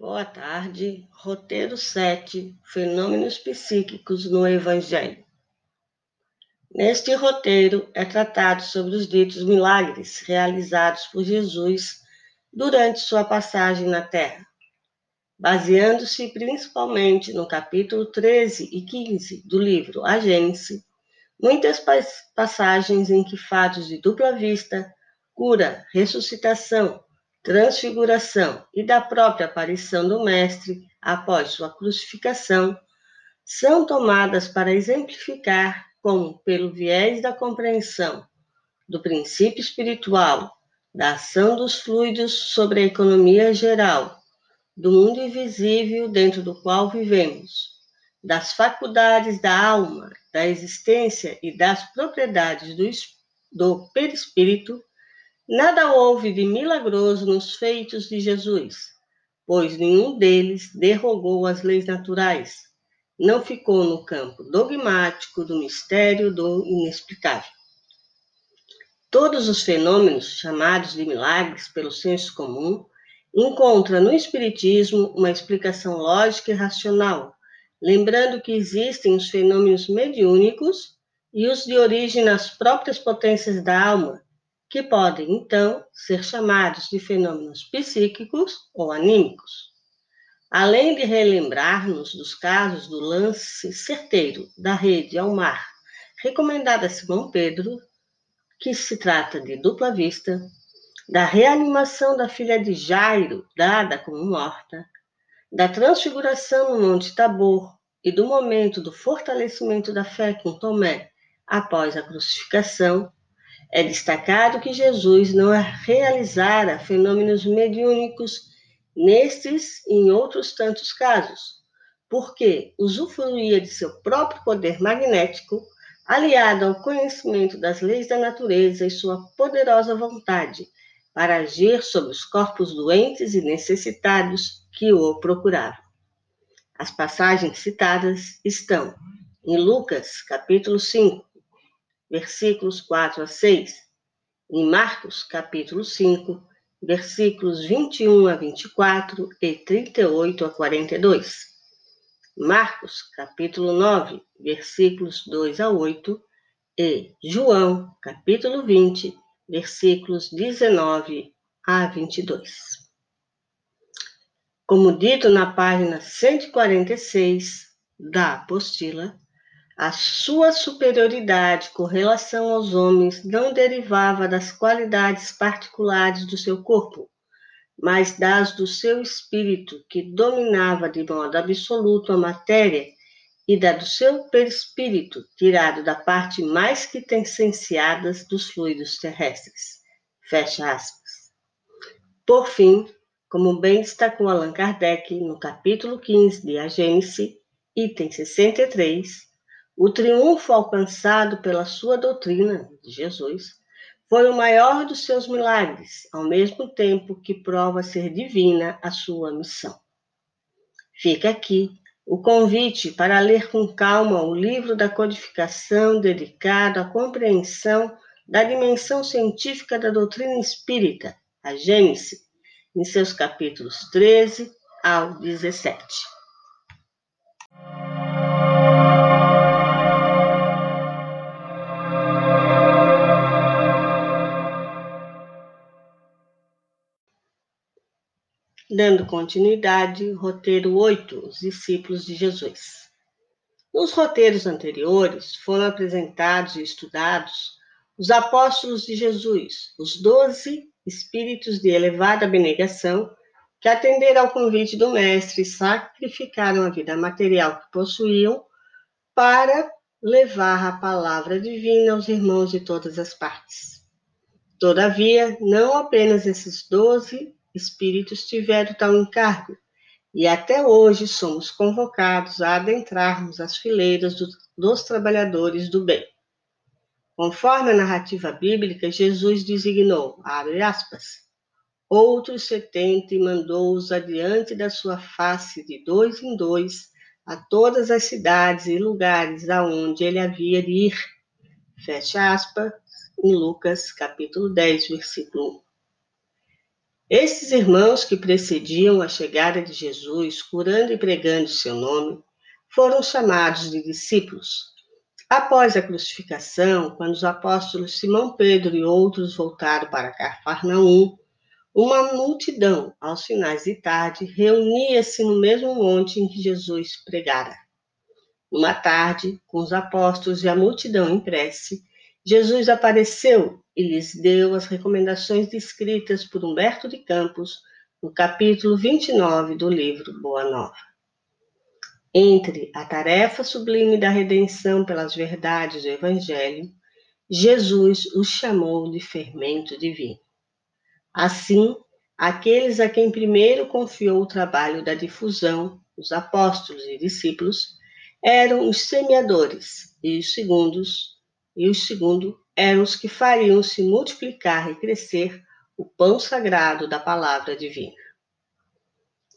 Boa tarde. Roteiro 7: Fenômenos psíquicos no Evangelho. Neste roteiro é tratado sobre os ditos milagres realizados por Jesus durante sua passagem na Terra, baseando-se principalmente no capítulo 13 e 15 do livro A Gênese, muitas passagens em que fatos de dupla vista, cura, ressuscitação, transfiguração e da própria aparição do Mestre após sua crucificação são tomadas para exemplificar como, pelo viés da compreensão do princípio espiritual, da ação dos fluidos sobre a economia geral, do mundo invisível dentro do qual vivemos, das faculdades da alma, da existência e das propriedades do, do perispírito, Nada houve de milagroso nos feitos de Jesus, pois nenhum deles derrogou as leis naturais, não ficou no campo dogmático do mistério do inexplicável. Todos os fenômenos chamados de milagres pelo senso comum encontram no Espiritismo uma explicação lógica e racional, lembrando que existem os fenômenos mediúnicos e os de origem nas próprias potências da alma, que podem, então, ser chamados de fenômenos psíquicos ou anímicos. Além de relembrar-nos dos casos do lance certeiro da rede ao mar, recomendada a Simão Pedro, que se trata de dupla vista, da reanimação da filha de Jairo, dada como morta, da transfiguração no Monte Tabor e do momento do fortalecimento da fé com Tomé após a crucificação, é destacado que Jesus não realizara fenômenos mediúnicos nestes e em outros tantos casos, porque usufruía de seu próprio poder magnético, aliado ao conhecimento das leis da natureza e sua poderosa vontade para agir sobre os corpos doentes e necessitados que o procuravam. As passagens citadas estão em Lucas, capítulo 5, versículos 4 a 6, em Marcos, capítulo 5, versículos 21 a 24 e 38 a 42. Marcos, capítulo 9, versículos 2 a 8 e João, capítulo 20, versículos 19 a 22. Como dito na página 146 da apostila, a sua superioridade com relação aos homens não derivava das qualidades particulares do seu corpo, mas das do seu espírito, que dominava de modo absoluto a matéria, e da do seu perispírito, tirado da parte mais quintessenciadas dos fluidos terrestres. Fecha aspas. Por fim, como bem destacou Allan Kardec no capítulo 15 de A Gênese, item 63, o triunfo alcançado pela sua doutrina de Jesus foi o maior dos seus milagres, ao mesmo tempo que prova ser divina a sua missão. Fica aqui o convite para ler com calma o livro da codificação dedicado à compreensão da dimensão científica da doutrina espírita, a Gênese, em seus capítulos 13 ao 17. Dando continuidade, roteiro 8, os discípulos de Jesus. Nos roteiros anteriores foram apresentados e estudados os apóstolos de Jesus, os doze espíritos de elevada abnegação que atenderam ao convite do Mestre e sacrificaram a vida material que possuíam para levar a palavra divina aos irmãos de todas as partes. Todavia, não apenas esses doze espíritos tiveram tal encargo, e até hoje somos convocados a adentrarmos as fileiras do, dos trabalhadores do bem. Conforme a narrativa bíblica, Jesus designou, abre aspas, outros setenta e mandou-os adiante da sua face de dois em dois a todas as cidades e lugares aonde ele havia de ir. Fecha aspas, em Lucas capítulo 10, versículo 1. Esses irmãos que precediam a chegada de Jesus, curando e pregando seu nome, foram chamados de discípulos. Após a crucificação, quando os apóstolos Simão Pedro e outros voltaram para Cafarnaum, uma multidão, aos finais de tarde, reunia-se no mesmo monte em que Jesus pregara. Uma tarde, com os apóstolos e a multidão em prece, Jesus apareceu e lhes deu as recomendações descritas por Humberto de Campos no capítulo 29 do livro Boa Nova. Entre a tarefa sublime da redenção pelas verdades do Evangelho, Jesus os chamou de fermento divino. Assim, aqueles a quem primeiro confiou o trabalho da difusão, os apóstolos e discípulos, eram os semeadores, e os segundos, e os segundo eram os que fariam se multiplicar e crescer o pão sagrado da palavra divina.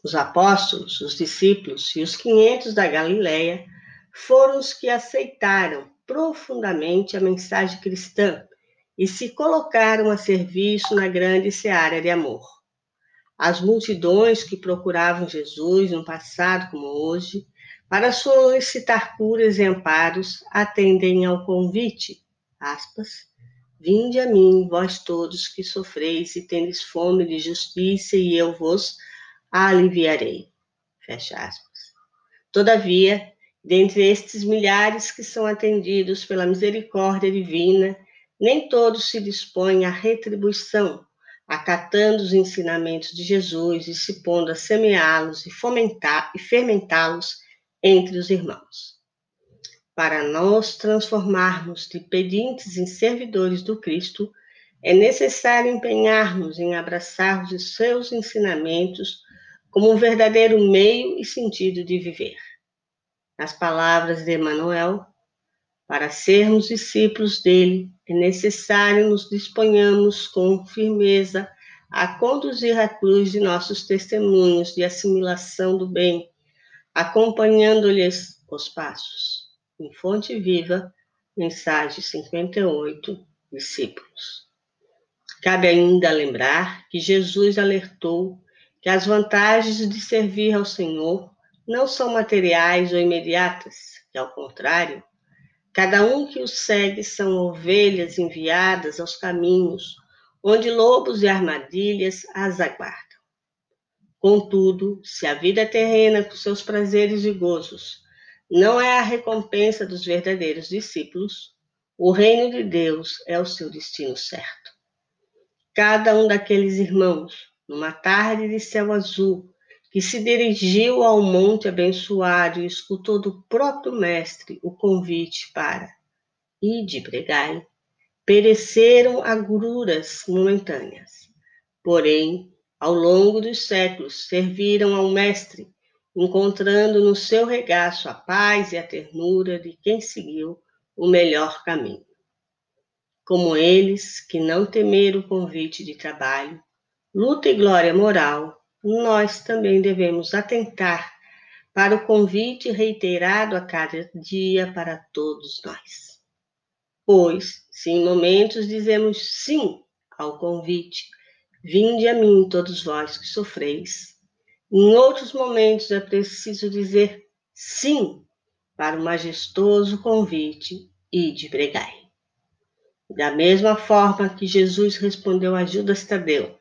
Os apóstolos, os discípulos e os quinhentos da Galileia foram os que aceitaram profundamente a mensagem cristã e se colocaram a serviço na grande seara de amor. As multidões que procuravam Jesus no passado como hoje para solicitar curas e amparos, atendem ao convite, aspas, Vinde a mim, vós todos que sofreis e tendes fome de justiça, e eu vos aliviarei. Fecha aspas. Todavia, dentre estes milhares que são atendidos pela misericórdia divina, nem todos se dispõem à retribuição, acatando os ensinamentos de Jesus e se pondo a semeá-los e fomentar e fermentá-los entre os irmãos. Para nós transformarmos de pedintes em servidores do Cristo, é necessário empenhar-nos em abraçar os seus ensinamentos como um verdadeiro meio e sentido de viver. Nas palavras de Emmanuel, para sermos discípulos dele, é necessário nos disponhamos com firmeza a conduzir a cruz de nossos testemunhos de assimilação do bem acompanhando-lhes os passos. Em Fonte Viva, mensagem 58, discípulos. Cabe ainda lembrar que Jesus alertou que as vantagens de servir ao Senhor não são materiais ou imediatas, que ao contrário, cada um que o segue são ovelhas enviadas aos caminhos, onde lobos e armadilhas as aguardam. Contudo, se a vida terrena, com seus prazeres e gozos, não é a recompensa dos verdadeiros discípulos, o reino de Deus é o seu destino certo. Cada um daqueles irmãos, numa tarde de céu azul, que se dirigiu ao monte abençoado e escutou do próprio Mestre o convite para ir de pregai, pereceram agruras momentâneas. Porém, ao longo dos séculos, serviram ao Mestre, encontrando no seu regaço a paz e a ternura de quem seguiu o melhor caminho. Como eles, que não temeram o convite de trabalho, luta e glória moral, nós também devemos atentar para o convite reiterado a cada dia para todos nós. Pois, se em momentos dizemos sim ao convite, Vinde a mim, todos vós que sofreis. Em outros momentos é preciso dizer sim para o majestoso convite e de pregai. Da mesma forma que Jesus respondeu a Judas Tadeu,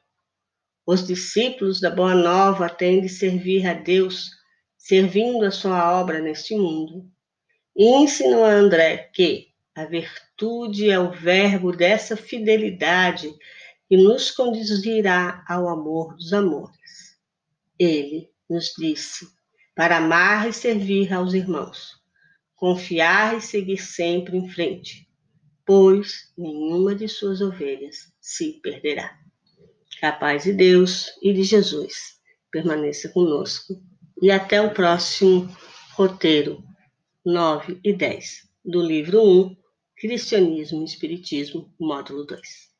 os discípulos da Boa Nova têm de servir a Deus, servindo a sua obra neste mundo. E ensinou a André que a virtude é o verbo dessa fidelidade que nos conduzirá ao amor dos amores. Ele nos disse para amar e servir aos irmãos, confiar e seguir sempre em frente, pois nenhuma de suas ovelhas se perderá. Que a paz de Deus e de Jesus permaneça conosco e até o próximo roteiro 9 e 10 do livro 1, Cristianismo e Espiritismo, módulo 2.